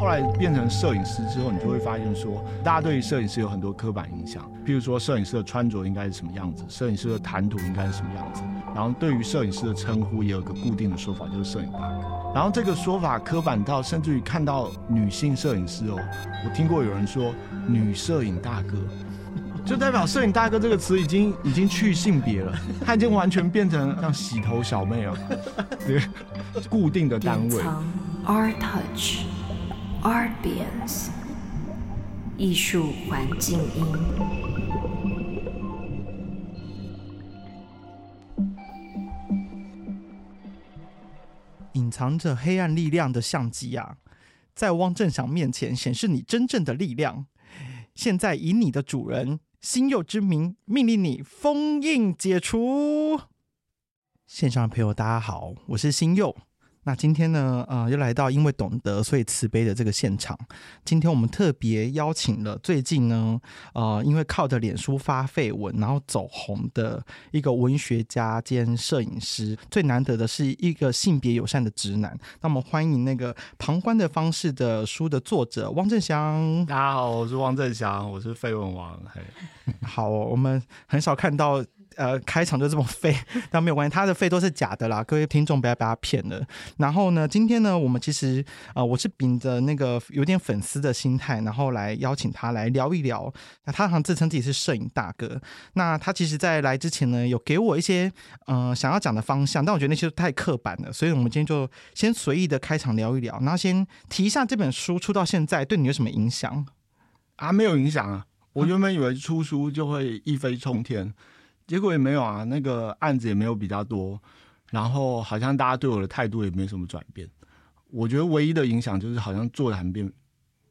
后来变成摄影师之后，你就会发现说，大家对于摄影师有很多刻板印象，譬如说摄影师的穿着应该是什么样子，摄影师的谈吐应该是什么样子，然后对于摄影师的称呼也有个固定的说法，就是摄影大哥。然后这个说法刻板到，甚至于看到女性摄影师哦，我听过有人说女摄影大哥。就代表摄影大哥这个词已经已经去性别了，它已经完全变成像洗头小妹了，对，固定的单位。Art Touch Art Beams 艺术环境音。隐藏着黑暗力量的相机啊，在汪正祥面前显示你真正的力量。现在以你的主人。星佑之名，命令你封印解除。线上的朋友，大家好，我是星佑。那今天呢，呃，又来到因为懂得所以慈悲的这个现场。今天我们特别邀请了最近呢，呃，因为靠着脸书发绯闻然后走红的一个文学家兼摄影师。最难得的是一个性别友善的直男。那么欢迎那个旁观的方式的书的作者汪正祥。大家好，我是汪正祥，我是绯闻王。嘿，好，我们很少看到。呃，开场就这么废，但没有关系，他的废都是假的啦，各位听众不要被他骗了。然后呢，今天呢，我们其实呃，我是秉着那个有点粉丝的心态，然后来邀请他来聊一聊。那他好像自称自己是摄影大哥，那他其实在来之前呢，有给我一些呃想要讲的方向，但我觉得那些都太刻板了，所以我们今天就先随意的开场聊一聊，然后先提一下这本书出到现在对你有什么影响啊？没有影响啊，我原本以为出书就会一飞冲天。结果也没有啊，那个案子也没有比较多，然后好像大家对我的态度也没什么转变。我觉得唯一的影响就是好像座谈变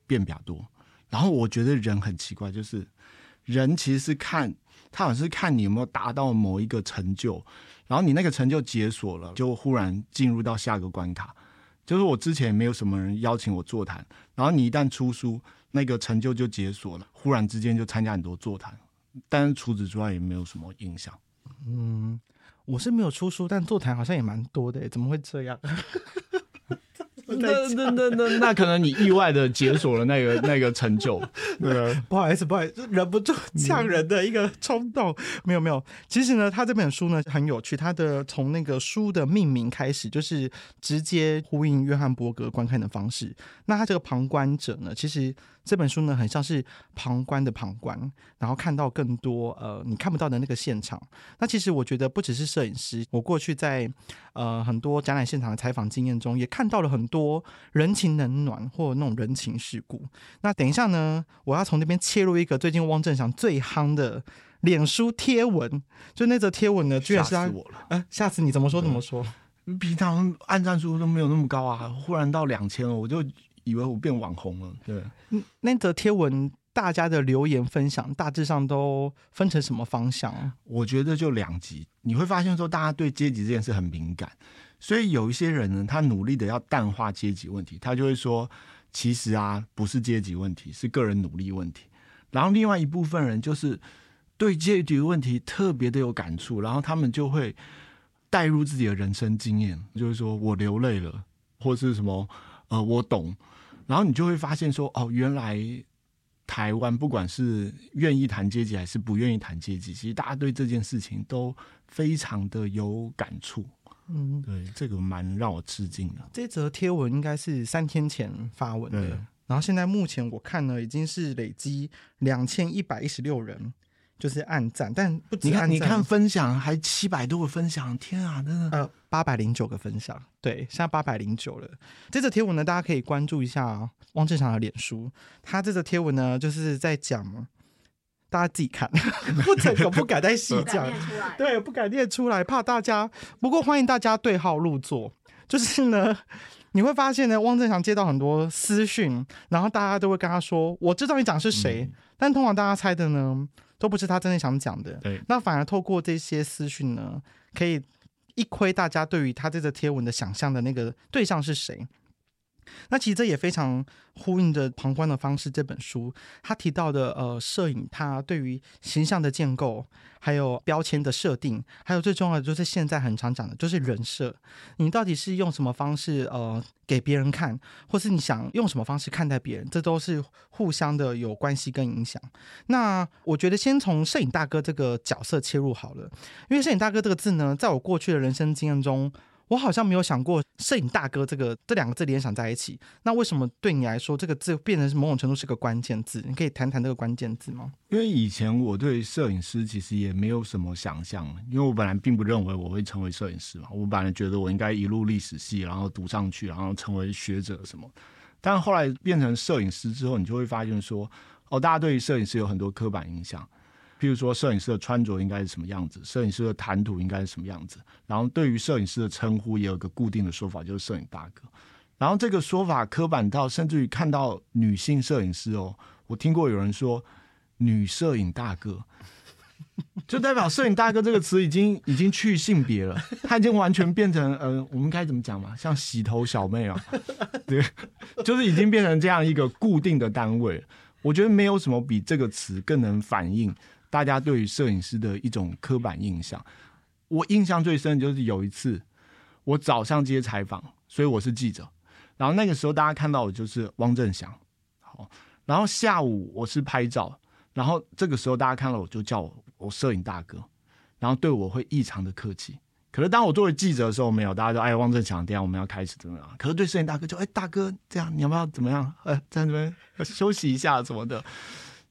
变比较多。然后我觉得人很奇怪，就是人其实是看他好像是看你有没有达到某一个成就，然后你那个成就解锁了，就忽然进入到下个关卡。就是我之前也没有什么人邀请我座谈，然后你一旦出书，那个成就就解锁了，忽然之间就参加很多座谈。但是除此之外也没有什么印象。嗯，我是没有出书，但座谈好像也蛮多的，怎么会这样？那那那那那可能你意外的解锁了那个那个成就，对不好意思，不好意思，忍不住呛人的一个冲动。没有没有，其实呢，他这本书呢很有趣，他的从那个书的命名开始，就是直接呼应约翰伯格观看的方式。那他这个旁观者呢，其实。这本书呢，很像是旁观的旁观，然后看到更多呃你看不到的那个现场。那其实我觉得不只是摄影师，我过去在呃很多展览现场的采访经验中，也看到了很多人情冷暖或那种人情世故。那等一下呢，我要从那边切入一个最近汪正祥最夯的脸书贴文，就那则贴文呢，居然是他我了，哎，下次你怎么说怎么说？平常按赞数都没有那么高啊，忽然到两千了，我就。以为我变网红了，对。那则贴文大家的留言分享大致上都分成什么方向？我觉得就两极。你会发现说，大家对阶级这件事很敏感，所以有一些人呢，他努力的要淡化阶级问题，他就会说，其实啊，不是阶级问题，是个人努力问题。然后另外一部分人就是对阶级问题特别的有感触，然后他们就会带入自己的人生经验，就是说我流泪了，或是什么，呃，我懂。然后你就会发现说，哦，原来台湾不管是愿意谈阶级还是不愿意谈阶级，其实大家对这件事情都非常的有感触。嗯，对，这个蛮让我吃惊的。这则贴文应该是三天前发文的，然后现在目前我看呢，已经是累积两千一百一十六人。就是暗赞，但不你看，你看分享还七百多个分享，天啊，真的。呃八百零九个分享，对，现在八百零九了。这则贴文呢，大家可以关注一下汪正祥的脸书，他这则贴文呢，就是在讲，大家自己看，不整个不敢再细讲，对，不敢念出来，怕大家。不过欢迎大家对号入座，就是呢，你会发现呢，汪正祥接到很多私讯，然后大家都会跟他说，我知道你讲是谁，但通常大家猜的呢。都不是他真的想讲的，对。那反而透过这些私讯呢，可以一窥大家对于他这个贴文的想象的那个对象是谁。那其实这也非常呼应着《旁观的方式》这本书，他提到的呃，摄影它对于形象的建构，还有标签的设定，还有最重要的就是现在很常讲的，就是人设。你到底是用什么方式呃给别人看，或是你想用什么方式看待别人，这都是互相的有关系跟影响。那我觉得先从摄影大哥这个角色切入好了，因为摄影大哥这个字呢，在我过去的人生经验中。我好像没有想过“摄影大哥”这个这两个字联想在一起。那为什么对你来说，这个字变成是某种程度是个关键字？你可以谈谈这个关键字吗？因为以前我对摄影师其实也没有什么想象，因为我本来并不认为我会成为摄影师嘛。我本来觉得我应该一路历史系，然后读上去，然后成为学者什么。但后来变成摄影师之后，你就会发现说，哦，大家对于摄影师有很多刻板印象。譬如说，摄影师的穿着应该是什么样子，摄影师的谈吐应该是什么样子。然后，对于摄影师的称呼也有个固定的说法，就是摄影大哥。然后，这个说法刻板到甚至于看到女性摄影师哦，我听过有人说女摄影大哥，就代表摄影大哥这个词已经 已经去性别了，它已经完全变成呃，我们该怎么讲嘛？像洗头小妹啊，对，就是已经变成这样一个固定的单位。我觉得没有什么比这个词更能反映。大家对于摄影师的一种刻板印象，我印象最深的就是有一次我早上接采访，所以我是记者，然后那个时候大家看到我就是汪正祥，好，然后下午我是拍照，然后这个时候大家看到我就叫我我摄影大哥，然后对我会异常的客气。可是当我作为记者的时候，没有，大家就哎汪正祥，等下我们要开始怎么样？可是对摄影大哥就哎大哥这样，你要不要怎么样？呃，在这边休息一下什么的。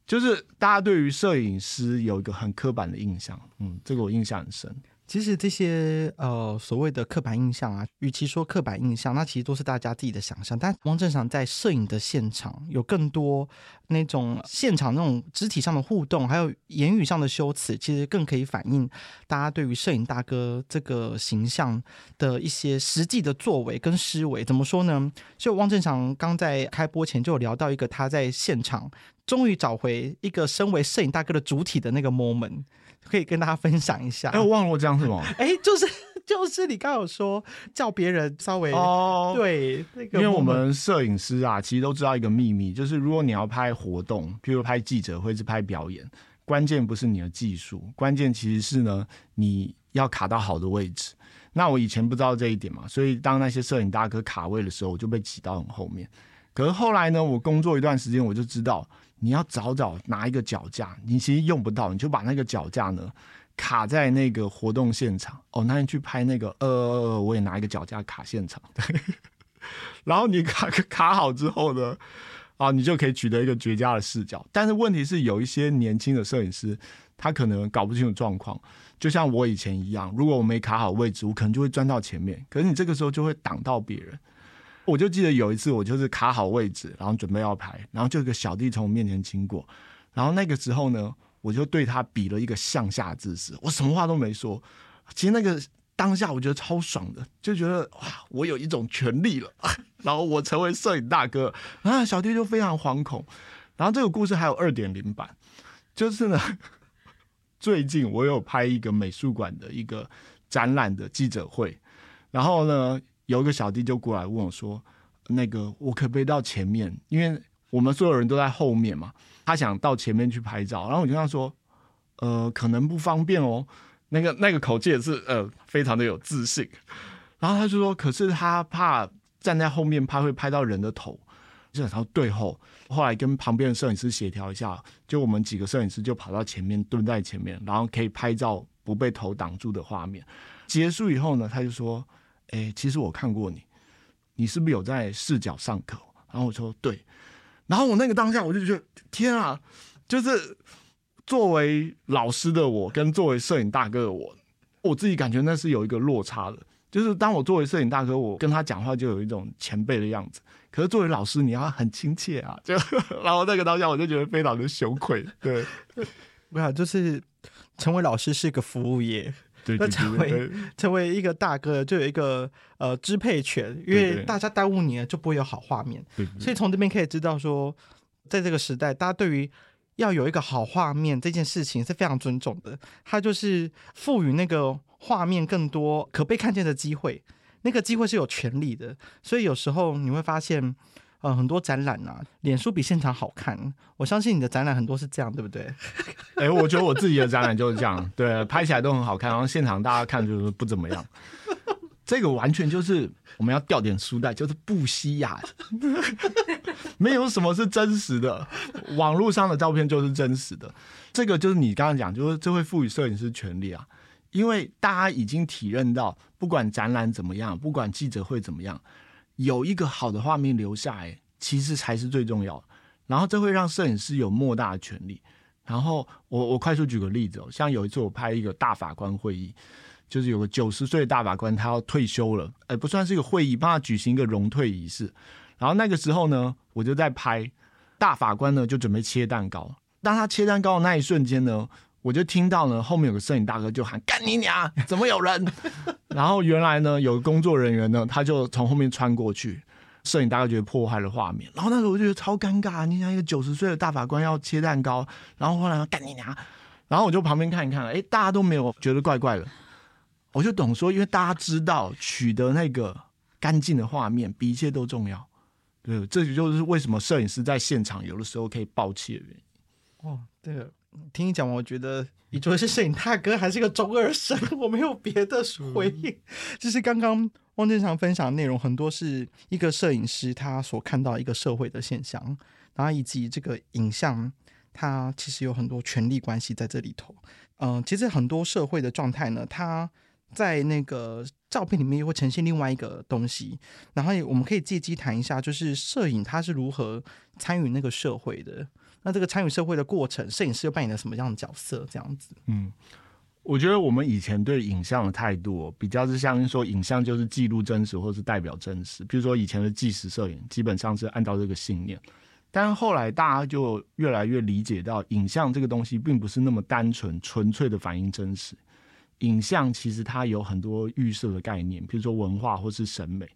就是大家对于摄影师有一个很刻板的印象，嗯，这个我印象很深。其实这些呃所谓的刻板印象啊，与其说刻板印象，那其实都是大家自己的想象。但汪正常在摄影的现场有更多那种现场那种肢体上的互动，还有言语上的修辞，其实更可以反映大家对于摄影大哥这个形象的一些实际的作为跟思维。怎么说呢？就汪正常刚在开播前就聊到一个他在现场终于找回一个身为摄影大哥的主体的那个 moment。可以跟大家分享一下。哎，我忘了我讲什么。哎，就是 就是你刚有说叫别人稍微哦，对，那个，因为我们摄影师啊，其实都知道一个秘密，就是如果你要拍活动，譬如拍记者或是拍表演，关键不是你的技术，关键其实是呢你要卡到好的位置。那我以前不知道这一点嘛，所以当那些摄影大哥卡位的时候，我就被挤到很后面。可是后来呢，我工作一段时间，我就知道。你要早早拿一个脚架，你其实用不到，你就把那个脚架呢卡在那个活动现场。哦，那你去拍那个，呃，我也拿一个脚架卡现场。对 然后你卡卡好之后呢，啊，你就可以取得一个绝佳的视角。但是问题是，有一些年轻的摄影师，他可能搞不清楚状况，就像我以前一样，如果我没卡好位置，我可能就会钻到前面，可是你这个时候就会挡到别人。我就记得有一次，我就是卡好位置，然后准备要拍，然后就有个小弟从我面前经过，然后那个时候呢，我就对他比了一个向下姿势，我什么话都没说。其实那个当下我觉得超爽的，就觉得哇，我有一种权利了，然后我成为摄影大哥，啊，小弟就非常惶恐。然后这个故事还有二点零版，就是呢，最近我有拍一个美术馆的一个展览的记者会，然后呢。有一个小弟就过来问我说：“那个我可不可以到前面？因为我们所有人都在后面嘛，他想到前面去拍照。”然后我就跟他说：“呃，可能不方便哦。”那个那个口气也是呃，非常的有自信。然后他就说：“可是他怕站在后面，拍会拍到人的头，就然后对后。后来跟旁边的摄影师协调一下，就我们几个摄影师就跑到前面蹲在前面，然后可以拍照不被头挡住的画面。结束以后呢，他就说。”哎，其实我看过你，你是不是有在视角上课？然后我说对，然后我那个当下我就觉得天啊，就是作为老师的我跟作为摄影大哥的我，我自己感觉那是有一个落差的。就是当我作为摄影大哥，我跟他讲话就有一种前辈的样子，可是作为老师你要很亲切啊，就然后那个当下我就觉得非常的羞愧。对，没有就是成为老师是一个服务业。那成为成为一个大哥，就有一个呃支配权，因为大家耽误你了，就不会有好画面。所以从这边可以知道说，在这个时代，大家对于要有一个好画面这件事情是非常尊重的。他就是赋予那个画面更多可被看见的机会，那个机会是有权利的，所以有时候你会发现，呃，很多展览啊，脸书比现场好看。我相信你的展览很多是这样，对不对？哎、我觉得我自己的展览就是这样，对，拍起来都很好看，然后现场大家看就是不怎么样。这个完全就是我们要掉点书袋，就是不稀雅，没有什么是真实的，网络上的照片就是真实的。这个就是你刚刚讲，就是这会赋予摄影师权利啊，因为大家已经体认到，不管展览怎么样，不管记者会怎么样，有一个好的画面留下来，其实才是最重要的。然后这会让摄影师有莫大的权利。然后我我快速举个例子哦，像有一次我拍一个大法官会议，就是有个九十岁的大法官他要退休了，呃，不算是一个会议，帮他举行一个荣退仪式。然后那个时候呢，我就在拍大法官呢，就准备切蛋糕。当他切蛋糕的那一瞬间呢，我就听到呢后面有个摄影大哥就喊：“干你娘！怎么有人？”然后原来呢有个工作人员呢，他就从后面穿过去。摄影大哥觉得破坏了画面，然后那时候我就觉得超尴尬。你想一个九十岁的大法官要切蛋糕，然后后来干你娘，然后我就旁边看一看，哎，大家都没有觉得怪怪的，我就懂说，因为大家知道取得那个干净的画面比一切都重要。对，这就是为什么摄影师在现场有的时候可以爆气的原因。哦，这个听你讲完，我觉得你除了是摄影大哥，还是个中二生，我没有别的回应。就是刚刚汪正常分享的内容，很多是一个摄影师他所看到一个社会的现象，然后以及这个影像，它其实有很多权力关系在这里头。嗯、其实很多社会的状态呢，它在那个照片里面又会呈现另外一个东西。然后我们可以借机谈一下，就是摄影它是如何参与那个社会的。那这个参与社会的过程，摄影师又扮演了什么样的角色？这样子，嗯，我觉得我们以前对影像的态度、比较是像说影像就是记录真实或是代表真实，比如说以前的纪实摄影基本上是按照这个信念，但后来大家就越来越理解到，影像这个东西并不是那么单纯纯粹的反映真实，影像其实它有很多预设的概念，比如说文化或是审美，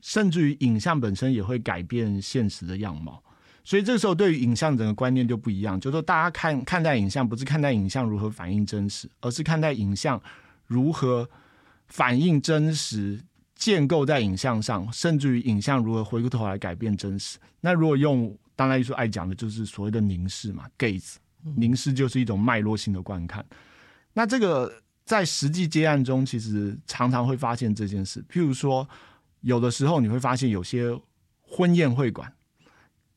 甚至于影像本身也会改变现实的样貌。所以这个时候，对于影像整个观念就不一样，就是说大家看看待影像，不是看待影像如何反映真实，而是看待影像如何反映真实，建构在影像上，甚至于影像如何回过头来改变真实。那如果用当代艺术爱讲的，就是所谓的凝视嘛，gaze，凝视就是一种脉络性的观看。那这个在实际接案中，其实常常会发现这件事。譬如说，有的时候你会发现有些婚宴会馆。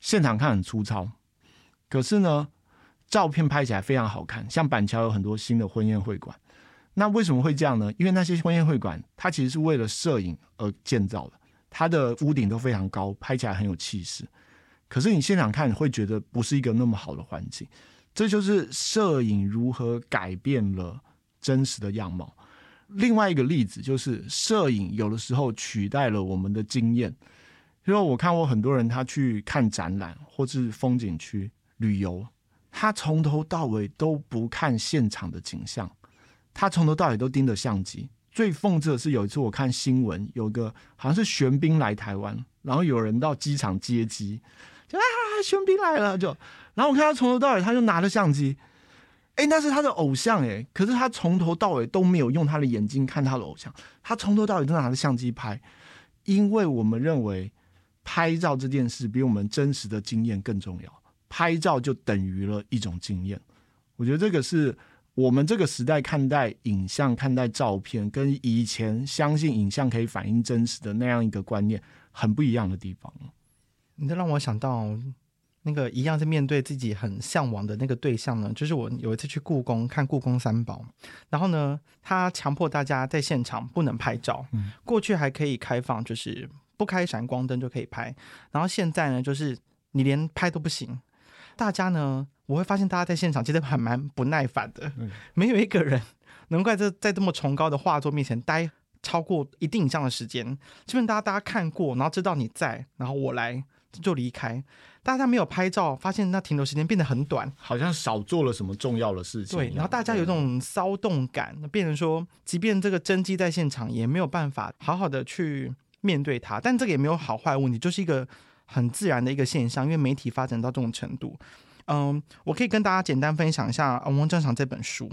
现场看很粗糙，可是呢，照片拍起来非常好看。像板桥有很多新的婚宴会馆，那为什么会这样呢？因为那些婚宴会馆它其实是为了摄影而建造的，它的屋顶都非常高，拍起来很有气势。可是你现场看，会觉得不是一个那么好的环境。这就是摄影如何改变了真实的样貌。另外一个例子就是，摄影有的时候取代了我们的经验。因为我看过很多人，他去看展览或是风景区旅游，他从头到尾都不看现场的景象，他从头到尾都盯着相机。最讽刺的是，有一次我看新闻，有个好像是玄彬来台湾，然后有人到机场接机，就啊玄彬来了，就然后我看他从头到尾他就拿着相机，哎，那是他的偶像哎，可是他从头到尾都没有用他的眼睛看他的偶像，他从头到尾都拿着相机拍，因为我们认为。拍照这件事比我们真实的经验更重要，拍照就等于了一种经验。我觉得这个是我们这个时代看待影像、看待照片，跟以前相信影像可以反映真实的那样一个观念很不一样的地方。你这让我想到那个一样是面对自己很向往的那个对象呢，就是我有一次去故宫看故宫三宝，然后呢，他强迫大家在现场不能拍照，嗯、过去还可以开放，就是。不开闪光灯就可以拍，然后现在呢，就是你连拍都不行。大家呢，我会发现大家在现场其实还蛮不耐烦的，嗯、没有一个人能够在在这么崇高的画作面前待超过一定以上的时间。基本大家大家看过，然后知道你在，然后我来就离开。大家没有拍照，发现那停留时间变得很短，好像少做了什么重要的事情。对，然后大家有一种骚动感，变成说，即便这个真机在现场，也没有办法好好的去。面对它，但这个也没有好坏问题，就是一个很自然的一个现象。因为媒体发展到这种程度，嗯，我可以跟大家简单分享一下《王正常》这本书。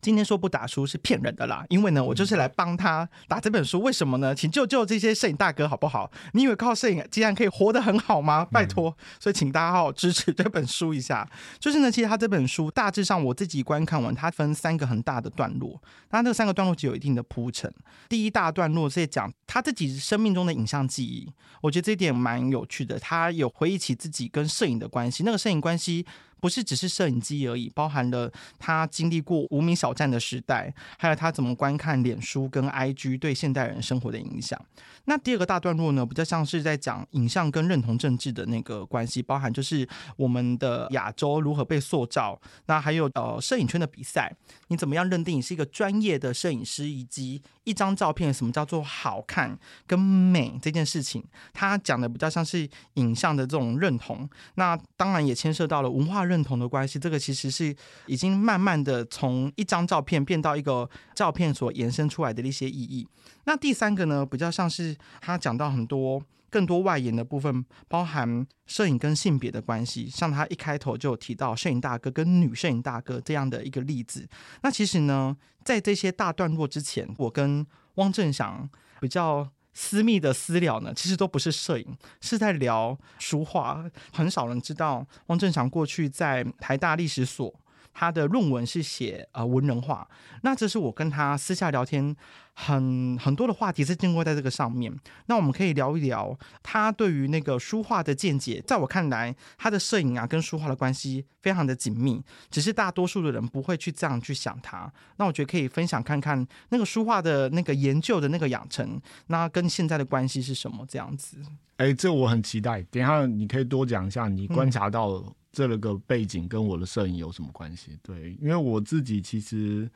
今天说不打书是骗人的啦，因为呢，我就是来帮他打这本书。为什么呢？请救救这些摄影大哥好不好？你以为靠摄影竟然可以活得很好吗？拜托，所以请大家好好支持这本书一下。就是呢，其实他这本书大致上我自己观看完，它分三个很大的段落。那这三个段落就有一定的铺陈。第一大段落是在讲他自己生命中的影像记忆，我觉得这一点蛮有趣的。他有回忆起自己跟摄影的关系，那个摄影关系。不是只是摄影机而已，包含了他经历过无名小站的时代，还有他怎么观看脸书跟 IG 对现代人生活的影响。那第二个大段落呢，比较像是在讲影像跟认同政治的那个关系，包含就是我们的亚洲如何被塑造，那还有呃摄影圈的比赛，你怎么样认定你是一个专业的摄影师，以及一张照片什么叫做好看跟美这件事情，他讲的比较像是影像的这种认同。那当然也牵涉到了文化。认同的关系，这个其实是已经慢慢的从一张照片变到一个照片所延伸出来的一些意义。那第三个呢，比较像是他讲到很多更多外延的部分，包含摄影跟性别的关系，像他一开头就提到摄影大哥跟女摄影大哥这样的一个例子。那其实呢，在这些大段落之前，我跟汪正祥比较。私密的私聊呢，其实都不是摄影，是在聊书画。很少人知道汪正祥过去在台大历史所。他的论文是写呃文人画，那这是我跟他私下聊天很很多的话题是经过在这个上面。那我们可以聊一聊他对于那个书画的见解。在我看来，他的摄影啊跟书画的关系非常的紧密，只是大多数的人不会去这样去想他。那我觉得可以分享看看那个书画的那个研究的那个养成，那跟现在的关系是什么这样子。哎，这我很期待。等下你可以多讲一下你观察到。这个背景跟我的摄影有什么关系？对，因为我自己其实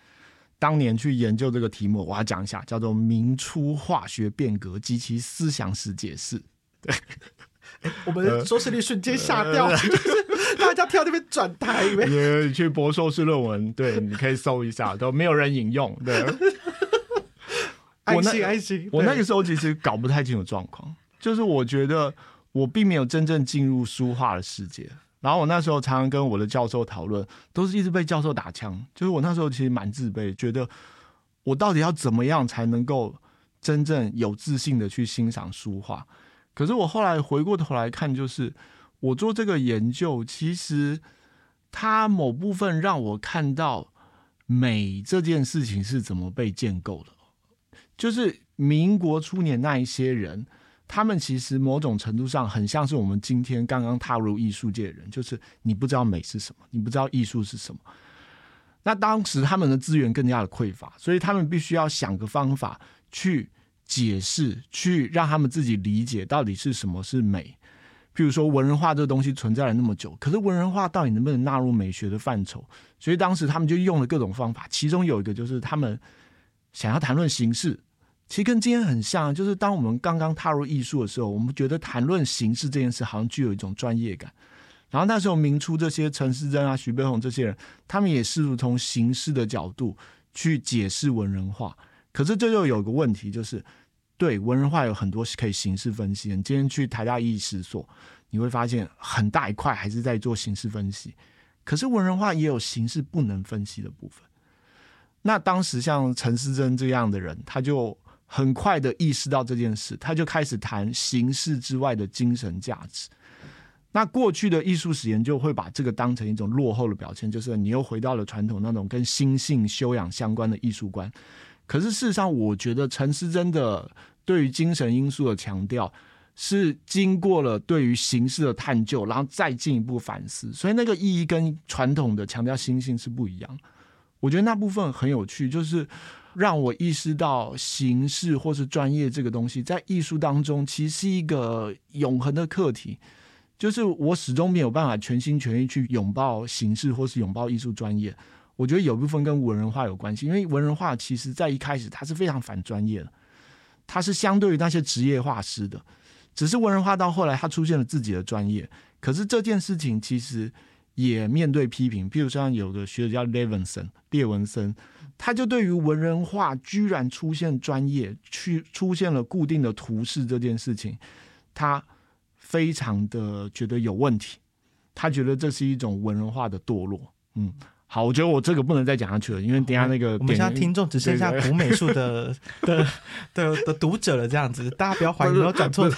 当年去研究这个题目，我要讲一下，叫做“明初化学变革及其思想史解释”。对，我们收视率瞬间下掉，就是大家跳那边转台。你去博硕士论文，对，你可以搜一下，都没有人引用。对，爱心爱心。我那个时候其实搞不太清楚状况，就是我觉得我并没有真正进入书画的世界。然后我那时候常常跟我的教授讨论，都是一直被教授打枪。就是我那时候其实蛮自卑，觉得我到底要怎么样才能够真正有自信的去欣赏书画？可是我后来回过头来看，就是我做这个研究，其实它某部分让我看到美这件事情是怎么被建构的。就是民国初年那一些人。他们其实某种程度上很像是我们今天刚刚踏入艺术界的人，就是你不知道美是什么，你不知道艺术是什么。那当时他们的资源更加的匮乏，所以他们必须要想个方法去解释，去让他们自己理解到底是什么是美。譬如说文人画这个东西存在了那么久，可是文人画到底能不能纳入美学的范畴？所以当时他们就用了各种方法，其中有一个就是他们想要谈论形式。其实跟今天很像，就是当我们刚刚踏入艺术的时候，我们觉得谈论形式这件事好像具有一种专业感。然后那时候明初这些陈思珍啊、徐悲鸿这些人，他们也试图从形式的角度去解释文人画。可是这就有个问题，就是对文人画有很多可以形式分析。你今天去台大艺史所，你会发现很大一块还是在做形式分析。可是文人画也有形式不能分析的部分。那当时像陈思珍这样的人，他就。很快的意识到这件事，他就开始谈形式之外的精神价值。那过去的艺术史研究会把这个当成一种落后的表现，就是你又回到了传统那种跟心性修养相关的艺术观。可是事实上，我觉得陈思真的对于精神因素的强调，是经过了对于形式的探究，然后再进一步反思，所以那个意义跟传统的强调心性是不一样。我觉得那部分很有趣，就是。让我意识到形式或是专业这个东西，在艺术当中其实是一个永恒的课题。就是我始终没有办法全心全意去拥抱形式或是拥抱艺术专业。我觉得有部分跟文人画有关系，因为文人画其实在一开始它是非常反专业的，它是相对于那些职业画师的。只是文人画到后来，它出现了自己的专业。可是这件事情其实也面对批评，譬如像有个学者叫 Levinson 列文森。他就对于文人画居然出现专业，去出现了固定的图示这件事情，他非常的觉得有问题。他觉得这是一种文人画的堕落。嗯，好，我觉得我这个不能再讲下去了，因为等下那个我们现在点听众只剩下古美术的的的的读者了，这样子，大家不要怀疑，不要转错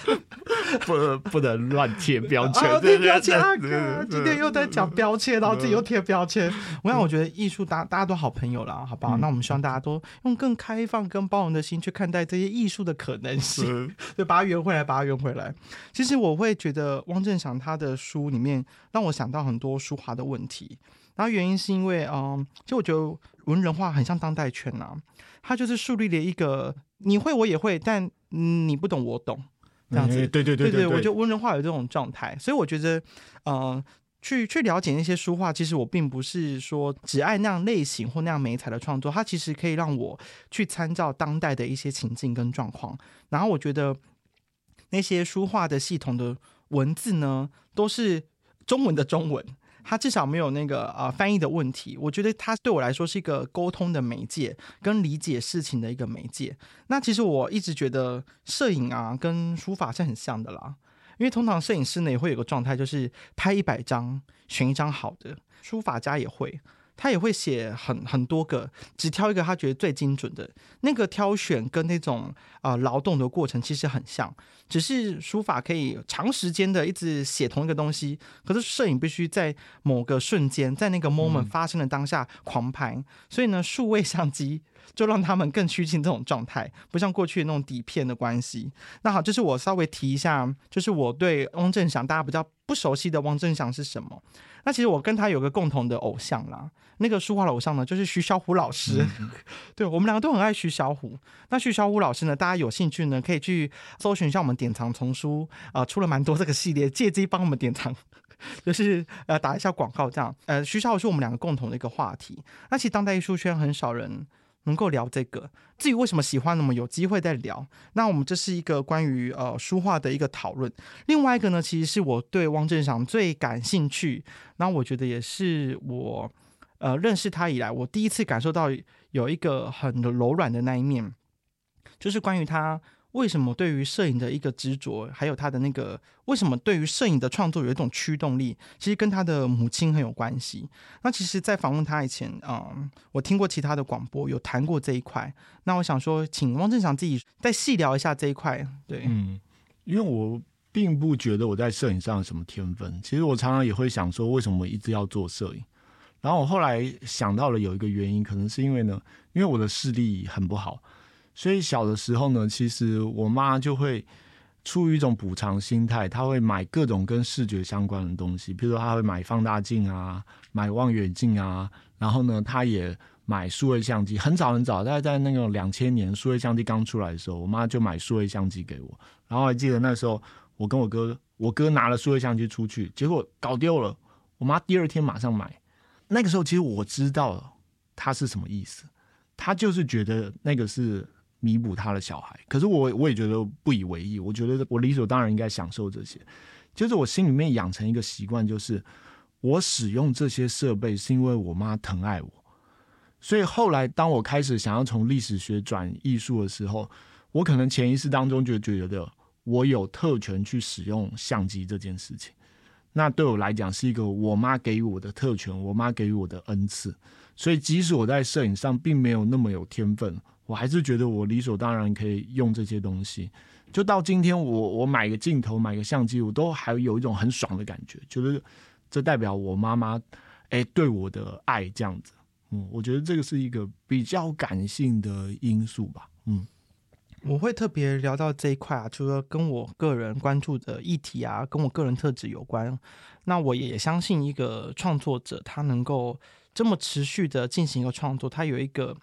不不能乱贴标签，贴标签啊！哥今天又在讲标签，然后自己又贴标签。我想，我觉得艺术大大家都好朋友啦，好不好？那我们希望大家都用更开放、更包容的心去看待这些艺术的可能性。是 对，把它圆回来，把它圆回来。其实我会觉得汪正祥他的书里面让我想到很多书画的问题，然后原因是因为，嗯，就我觉得文人画很像当代圈呐、它就是树立了一个你会我也会，但嗯你不懂我懂这样子。对对对对对我觉得文人画有这种状态，所以我觉得，呃。去去了解那些书画，其实我并不是说只爱那样类型或那样美彩的创作，它其实可以让我去参照当代的一些情境跟状况。然后我觉得那些书画的系统的文字呢，都是中文的中文，它至少没有那个呃翻译的问题。我觉得它对我来说是一个沟通的媒介，跟理解事情的一个媒介。那其实我一直觉得摄影啊跟书法是很像的啦。因为通常摄影师呢也会有个状态，就是拍一百张选一张好的，书法家也会，他也会写很很多个，只挑一个他觉得最精准的那个挑选，跟那种啊、呃劳动的过程其实很像，只是书法可以长时间的一直写同一个东西，可是摄影必须在某个瞬间，在那个 moment 发生的当下狂拍，所以呢，数位相机。就让他们更趋近这种状态，不像过去那种底片的关系。那好，就是我稍微提一下，就是我对汪正祥大家比较不熟悉的汪正祥是什么。那其实我跟他有个共同的偶像啦，那个书画的偶像呢，就是徐小虎老师。对我们两个都很爱徐小虎。那徐小虎老师呢，大家有兴趣呢，可以去搜寻一下我们典藏丛书啊、呃出了蛮多这个系列，借机帮我们典藏。就是呃打一下广告这样，呃徐小虎是我们两个共同的一个话题。那其实当代艺术圈很少人能够聊这个。至于为什么喜欢，那么有机会再聊。那我们这是一个关于呃书画的一个讨论。另外一个呢，其实是我对汪正祥最感兴趣，那我觉得也是我呃认识他以来，我第一次感受到有一个很柔软的那一面，就是关于他。为什么对于摄影的一个执着，还有他的那个为什么对于摄影的创作有一种驱动力，其实跟他的母亲很有关系。那其实，在访问他以前，嗯，我听过其他的广播有谈过这一块。那我想说，请汪正祥自己再细聊一下这一块。对，嗯，因为我并不觉得我在摄影上有什么天分，其实我常常也会想说，为什么一直要做摄影？然后我后来想到了有一个原因，可能是因为呢，因为我的视力很不好。所以小的时候呢，其实我妈就会出于一种补偿心态，她会买各种跟视觉相关的东西，比如说她会买放大镜啊，买望远镜啊，然后呢，她也买数位相机。很早很早，大概在那个两千年数位相机刚出来的时候，我妈就买数位相机给我。然后还记得那时候，我跟我哥，我哥拿了数位相机出去，结果搞丢了。我妈第二天马上买。那个时候，其实我知道了她是什么意思，她就是觉得那个是。弥补他的小孩，可是我我也觉得不以为意。我觉得我理所当然应该享受这些，就是我心里面养成一个习惯，就是我使用这些设备是因为我妈疼爱我。所以后来当我开始想要从历史学转艺术的时候，我可能潜意识当中就觉得我有特权去使用相机这件事情。那对我来讲是一个我妈给予我的特权，我妈给予我的恩赐。所以即使我在摄影上并没有那么有天分。我还是觉得我理所当然可以用这些东西，就到今天我我买个镜头买个相机，我都还有一种很爽的感觉，觉得这代表我妈妈哎对我的爱这样子，嗯，我觉得这个是一个比较感性的因素吧，嗯，我会特别聊到这一块啊，除了跟我个人关注的议题啊，跟我个人特质有关，那我也相信一个创作者他能够这么持续的进行一个创作，他有一个。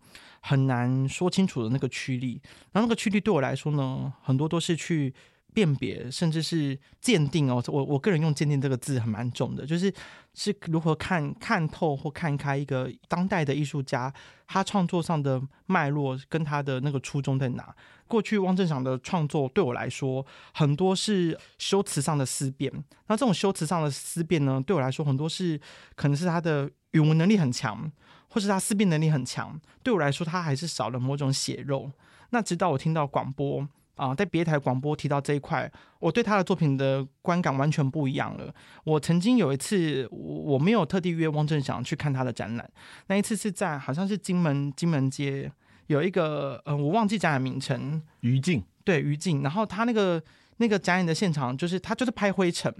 很难说清楚的那个驱力，然后那个驱力对我来说呢，很多都是去辨别，甚至是鉴定哦。我我个人用“鉴定”这个字很蛮重的，就是是如何看看透或看开一个当代的艺术家他创作上的脉络跟他的那个初衷在哪。过去汪正祥的创作对我来说，很多是修辞上的思辨。那这种修辞上的思辨呢，对我来说很多是可能是他的语文能力很强。或是他思辨能力很强，对我来说，他还是少了某种血肉。那直到我听到广播，啊、在别台广播提到这一块，我对他的作品的观感完全不一样了。我曾经有一次，我我没有特地约汪正祥去看他的展览，那一次是在好像是金门金门街有一个呃，我忘记展览名称，于静，对于静，然后他那个那个展演的现场，就是他就是拍灰尘。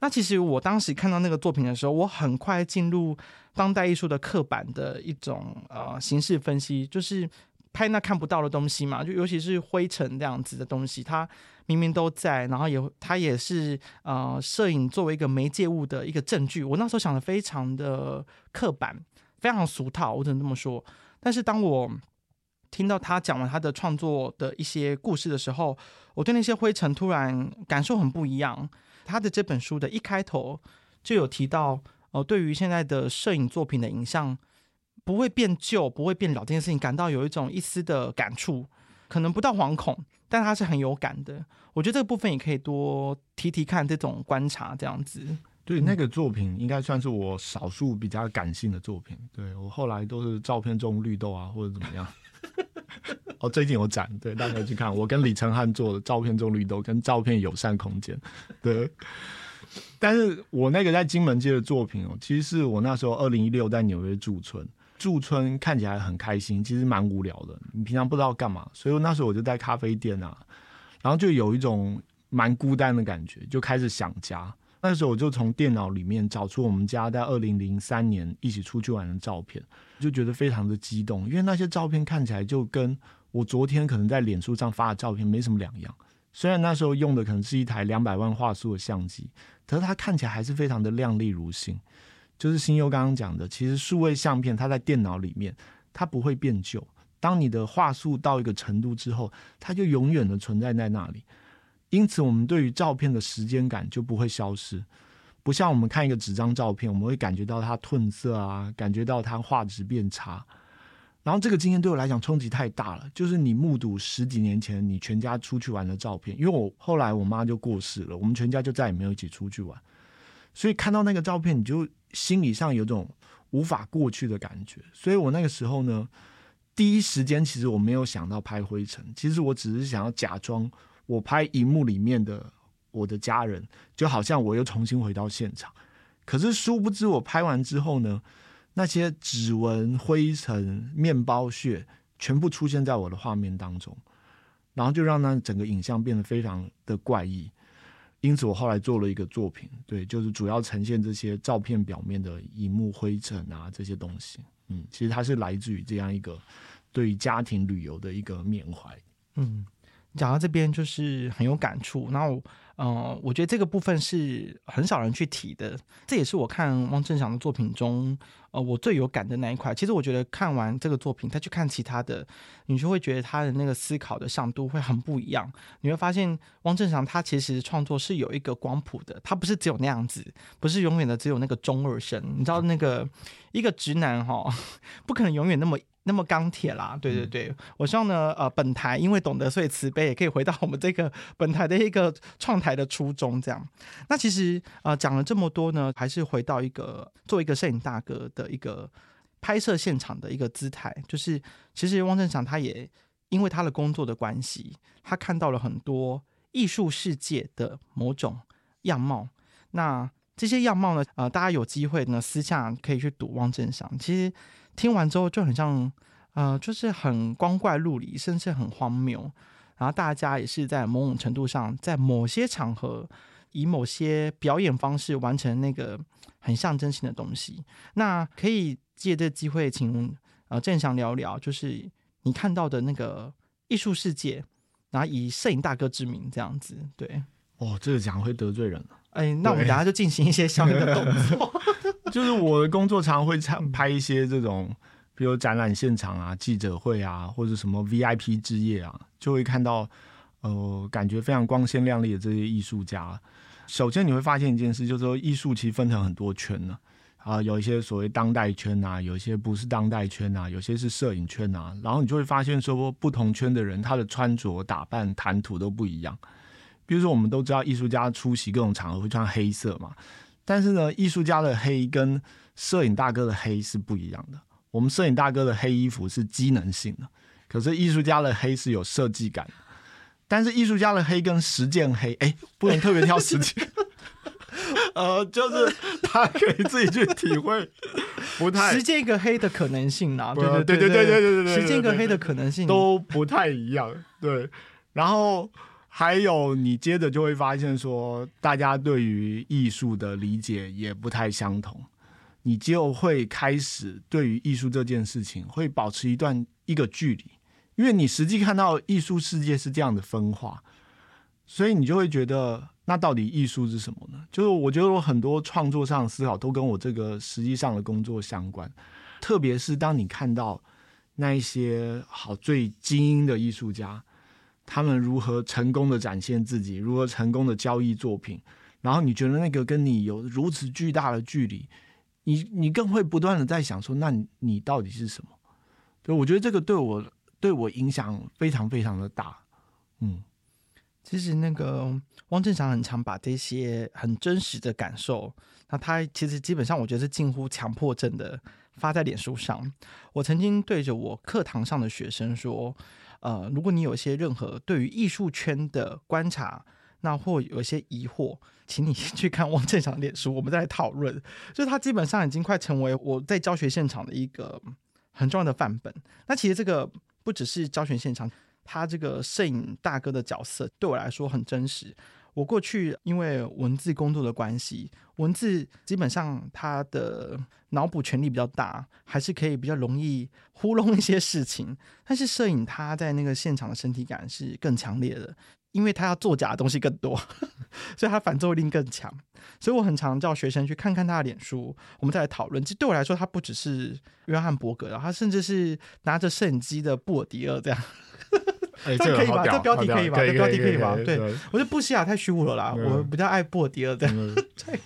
那其实我当时看到那个作品的时候，我很快进入当代艺术的刻板的一种呃形式分析，就是拍那看不到的东西嘛，就尤其是灰尘这样子的东西，它明明都在，然后也它也是呃摄影作为一个媒介物的一个证据。我那时候想的非常的刻板，非常俗套，我只能这么说。但是当我听到他讲完他的创作的一些故事的时候，我对那些灰尘突然感受很不一样。他的这本书的一开头就有提到，呃，对于现在的摄影作品的影像不会变旧、不会变老这件事情，感到有一种一丝的感触，可能不到惶恐，但他是很有感的。我觉得这个部分也可以多提提看这种观察，这样子。对那个作品应该算是我少数比较感性的作品。对我后来都是照片中绿豆啊，或者怎么样。哦，最近有展，对大家可以去看。我跟李承翰做的照片中绿豆跟照片友善空间，对。但是我那个在金门街的作品哦，其实是我那时候二零一六在纽约驻村，驻村看起来很开心，其实蛮无聊的。你平常不知道干嘛，所以那时候我就在咖啡店啊，然后就有一种蛮孤单的感觉，就开始想家。那时候我就从电脑里面找出我们家在二零零三年一起出去玩的照片，就觉得非常的激动，因为那些照片看起来就跟我昨天可能在脸书上发的照片没什么两样。虽然那时候用的可能是一台两百万画素的相机，可是它看起来还是非常的亮丽如新。就是新优刚刚讲的，其实数位相片它在电脑里面它不会变旧，当你的画素到一个程度之后，它就永远的存在在那里。因此，我们对于照片的时间感就不会消失，不像我们看一个纸张照片，我们会感觉到它褪色啊，感觉到它画质变差。然后这个经验对我来讲冲击太大了，就是你目睹十几年前你全家出去玩的照片，因为我后来我妈就过世了，我们全家就再也没有一起出去玩，所以看到那个照片，你就心理上有种无法过去的感觉。所以我那个时候呢，第一时间其实我没有想到拍灰尘，其实我只是想要假装。我拍荧幕里面的我的家人，就好像我又重新回到现场。可是殊不知，我拍完之后呢，那些指纹、灰尘、面包屑全部出现在我的画面当中，然后就让那整个影像变得非常的怪异。因此，我后来做了一个作品，对，就是主要呈现这些照片表面的荧幕灰尘啊这些东西。嗯，其实它是来自于这样一个对于家庭旅游的一个缅怀。嗯。讲到这边就是很有感触，然后，呃，我觉得这个部分是很少人去提的，这也是我看汪正祥的作品中，呃，我最有感的那一块。其实我觉得看完这个作品，再去看其他的，你就会觉得他的那个思考的向度会很不一样。你会发现汪正祥他其实创作是有一个光谱的，他不是只有那样子，不是永远的只有那个中二生。你知道那个一个直男哈，不可能永远那么。那么钢铁啦，对对对，我希望呢，呃，本台因为懂得，所以慈悲，也可以回到我们这个本台的一个创台的初衷，这样。那其实呃讲了这么多呢，还是回到一个做一个摄影大哥的一个拍摄现场的一个姿态，就是其实汪正祥他也因为他的工作的关系，他看到了很多艺术世界的某种样貌。那这些样貌呢，呃，大家有机会呢私下可以去读汪正祥，其实。听完之后就很像，呃，就是很光怪陆离，甚至很荒谬。然后大家也是在某种程度上，在某些场合，以某些表演方式完成那个很象征性的东西。那可以借这机会，请呃郑翔聊聊，就是你看到的那个艺术世界，然后以摄影大哥之名这样子，对。哦，这个讲会得罪人了。哎，那我们等下就进行一些相应的动作。就是我的工作常常会拍一些这种，比如展览现场啊、记者会啊，或者什么 VIP 之夜啊，就会看到呃，感觉非常光鲜亮丽的这些艺术家。首先你会发现一件事，就是说艺术其实分成很多圈呢。啊，有一些所谓当代圈啊，有一些不是当代圈啊，有些是摄影圈啊。然后你就会发现说，不同圈的人他的穿着打扮、谈吐都不一样。比如说，我们都知道艺术家出席各种场合会穿黑色嘛，但是呢，艺术家的黑跟摄影大哥的黑是不一样的。我们摄影大哥的黑衣服是机能性的，可是艺术家的黑是有设计感的。但是艺术家的黑跟实践黑，哎，不能特别挑实践。呃，就是他可以自己去体会，不太实践一个黑的可能性啦，对对对对对对对，实践一个黑的可能性都不太一样，对。然后还有你接着就会发现说，大家对于艺术的理解也不太相同，你就会开始对于艺术这件事情会保持一段一个距离，因为你实际看到艺术世界是这样的分化，所以你就会觉得。那到底艺术是什么呢？就是我觉得我很多创作上的思考都跟我这个实际上的工作相关，特别是当你看到那一些好最精英的艺术家，他们如何成功的展现自己，如何成功的交易作品，然后你觉得那个跟你有如此巨大的距离，你你更会不断的在想说，那你到底是什么？对，我觉得这个对我对我影响非常非常的大，嗯。其实那个汪正祥很常把这些很真实的感受，那他其实基本上我觉得是近乎强迫症的发在脸书上。我曾经对着我课堂上的学生说：“呃，如果你有一些任何对于艺术圈的观察，那或有一些疑惑，请你先 去看汪正祥脸书，我们再来讨论。”就是他基本上已经快成为我在教学现场的一个很重要的范本。那其实这个不只是教学现场。他这个摄影大哥的角色对我来说很真实。我过去因为文字工作的关系，文字基本上他的脑补权力比较大，还是可以比较容易糊弄一些事情。但是摄影他在那个现场的身体感是更强烈的，因为他要作假的东西更多，所以他反作用力更强。所以我很常叫学生去看看他的脸书，我们再来讨论。其实对我来说，他不只是约翰伯格，他甚至是拿着摄影机的布尔迪厄这样。这可以吧？这标题可以吧？这标题可以吧？对，我觉得布西亚太虚无了啦，我比较爱布尔迪尔的。对，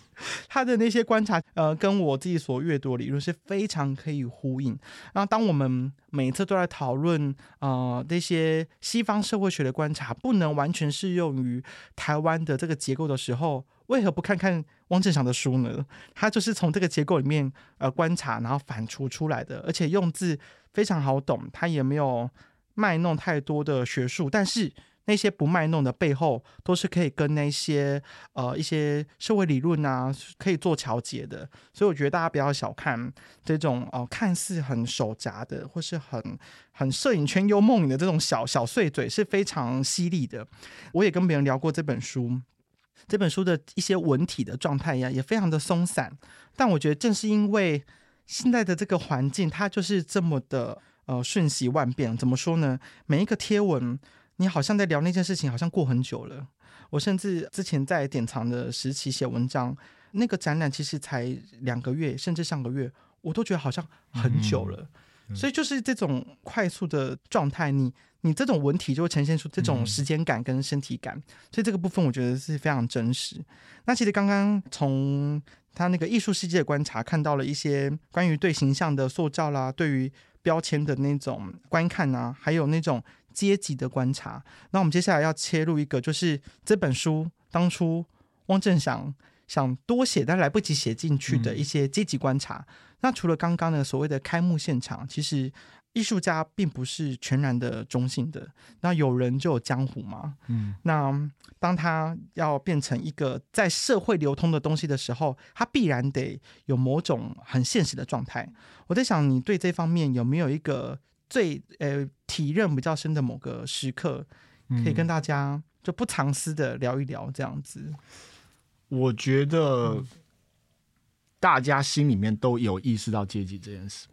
他的那些观察，呃，跟我自己所阅读的理论是非常可以呼应。然后，当我们每一次都在讨论呃那些西方社会学的观察不能完全适用于台湾的这个结构的时候，为何不看看汪正祥的书呢？他就是从这个结构里面呃观察，然后反刍出来的，而且用字非常好懂，他也没有。卖弄太多的学术，但是那些不卖弄的背后，都是可以跟那些呃一些社会理论啊，可以做调节的。所以我觉得大家不要小看这种哦，看似很手杂的，或是很很摄影圈幽梦影的这种小小碎嘴，是非常犀利的。我也跟别人聊过这本书，这本书的一些文体的状态呀，也非常的松散。但我觉得正是因为现在的这个环境，它就是这么的。呃，瞬息万变，怎么说呢？每一个贴文，你好像在聊那件事情，好像过很久了。我甚至之前在典藏的时期写文章，那个展览其实才两个月，甚至上个月，我都觉得好像很久了。所以就是这种快速的状态，你你这种文体就会呈现出这种时间感跟身体感。所以这个部分我觉得是非常真实。那其实刚刚从他那个艺术世界的观察，看到了一些关于对形象的塑造啦，对于。标签的那种观看啊，还有那种阶级的观察。那我们接下来要切入一个，就是这本书当初汪正祥想多写但来不及写进去的一些阶级观察。那除了刚刚的所谓的开幕现场，其实。艺术家并不是全然的中性的，那有人就有江湖嘛。嗯，那当他要变成一个在社会流通的东西的时候，他必然得有某种很现实的状态。我在想，你对这方面有没有一个最呃体认比较深的某个时刻，可以跟大家就不藏私的聊一聊这样子？我觉得大家心里面都有意识到阶级这件事。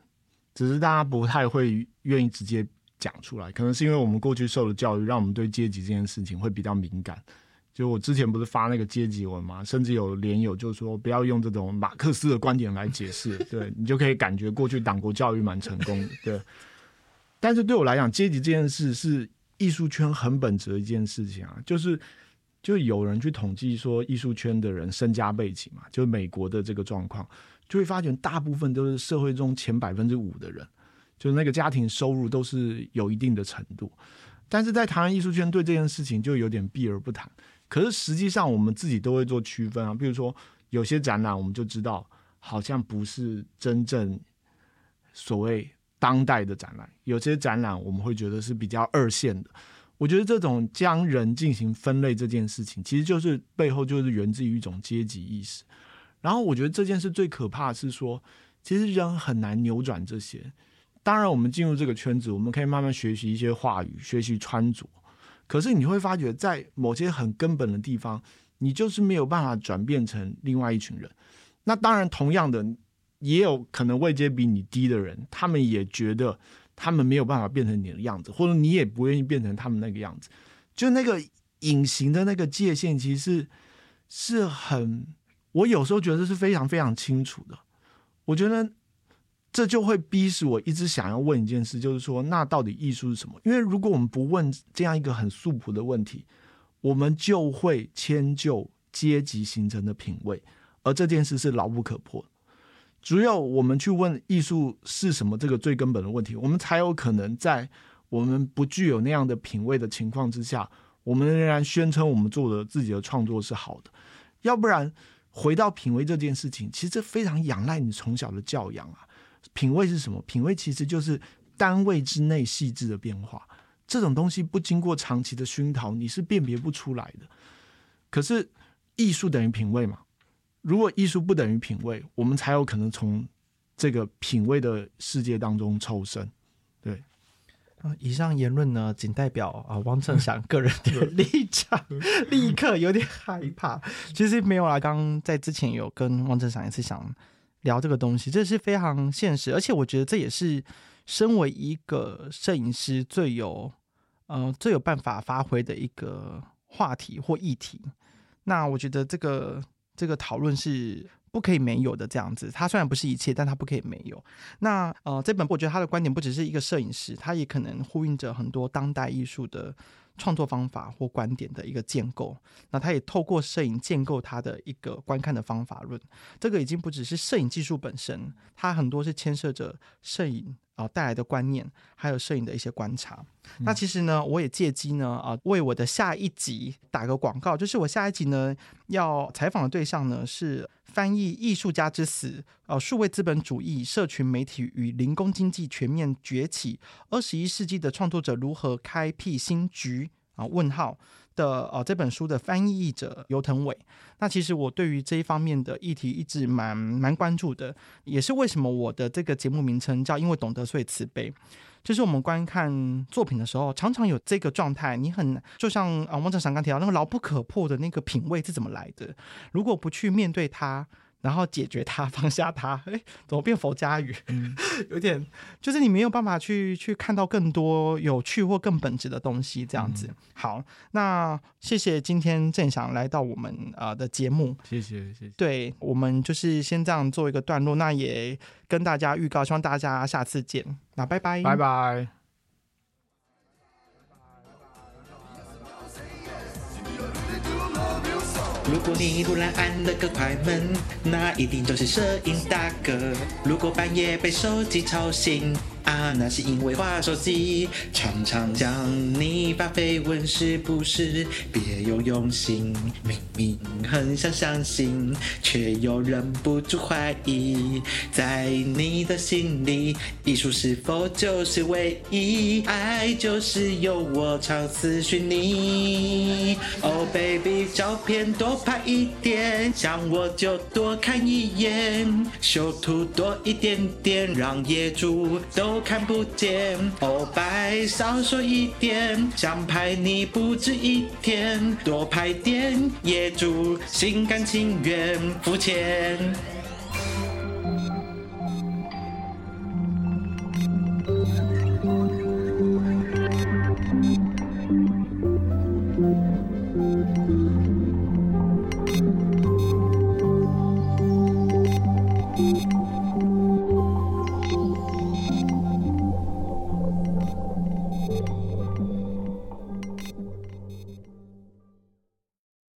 只是大家不太会愿意直接讲出来，可能是因为我们过去受的教育，让我们对阶级这件事情会比较敏感。就我之前不是发那个阶级文嘛，甚至有连友就说不要用这种马克思的观点来解释，对你就可以感觉过去党国教育蛮成功的。对，但是对我来讲，阶级这件事是艺术圈很本质的一件事情啊，就是就有人去统计说艺术圈的人身家背景嘛，就美国的这个状况。就会发现，大部分都是社会中前百分之五的人，就是那个家庭收入都是有一定的程度。但是在台湾艺术圈对这件事情就有点避而不谈。可是实际上，我们自己都会做区分啊。比如说，有些展览我们就知道，好像不是真正所谓当代的展览；有些展览我们会觉得是比较二线的，我觉得这种将人进行分类这件事情，其实就是背后就是源自于一种阶级意识。然后我觉得这件事最可怕的是说，其实人很难扭转这些。当然，我们进入这个圈子，我们可以慢慢学习一些话语，学习穿着。可是你会发觉，在某些很根本的地方，你就是没有办法转变成另外一群人。那当然，同样的，也有可能位阶比你低的人，他们也觉得他们没有办法变成你的样子，或者你也不愿意变成他们那个样子。就那个隐形的那个界限，其实是很，我有时候觉得是非常非常清楚的。我觉得。这就会逼使我一直想要问一件事，就是说，那到底艺术是什么？因为如果我们不问这样一个很素朴的问题，我们就会迁就阶级形成的品味，而这件事是牢不可破。只有我们去问艺术是什么这个最根本的问题，我们才有可能在我们不具有那样的品味的情况之下，我们仍然宣称我们做的自己的创作是好的。要不然，回到品味这件事情，其实这非常仰赖你从小的教养啊。品味是什么？品味其实就是单位之内细致的变化。这种东西不经过长期的熏陶，你是辨别不出来的。可是艺术等于品味嘛？如果艺术不等于品味，我们才有可能从这个品味的世界当中抽身。对，啊，以上言论呢，仅代表啊汪正祥个人的立场。立刻有点害怕。其实没有啦，刚刚在之前有跟汪正祥一次想。聊这个东西，这是非常现实，而且我觉得这也是身为一个摄影师最有呃最有办法发挥的一个话题或议题。那我觉得这个这个讨论是不可以没有的，这样子。它虽然不是一切，但它不可以没有。那呃，这本我觉得他的观点不只是一个摄影师，他也可能呼应着很多当代艺术的。创作方法或观点的一个建构，那他也透过摄影建构他的一个观看的方法论。这个已经不只是摄影技术本身，它很多是牵涉着摄影啊带来的观念，还有摄影的一些观察。那其实呢，我也借机呢啊为我的下一集打个广告，就是我下一集呢要采访的对象呢是。翻译《艺术家之死》呃，数位资本主义、社群媒体与零工经济全面崛起，二十一世纪的创作者如何开辟新局啊？问号的呃这本书的翻译者尤腾伟。那其实我对于这一方面的议题一直蛮蛮关注的，也是为什么我的这个节目名称叫“因为懂得所以慈悲”。就是我们观看作品的时候，常常有这个状态，你很就像啊，汪正祥刚提到那个牢不可破的那个品味是怎么来的？如果不去面对它。然后解决它，放下它，哎，怎么变佛家语？有点，就是你没有办法去去看到更多有趣或更本质的东西，这样子。好，那谢谢今天郑翔来到我们啊的节目，谢谢谢谢。对我们就是先这样做一个段落，那也跟大家预告，希望大家下次见。那拜拜，拜拜。如果你忽然按了个快门，那一定就是摄影大哥。如果半夜被手机吵醒。啊，那是因为划手机，常常将你发绯闻，是不是别有用心？明明很想相信，却又忍不住怀疑，在你的心里，艺术是否就是唯一？爱就是由我常私讯你。Oh baby，照片多拍一点，想我就多看一眼，修图多一点点，让业主都。看不见，哦，白少说一点，想拍你不止一天，多拍点，业主心甘情愿付钱。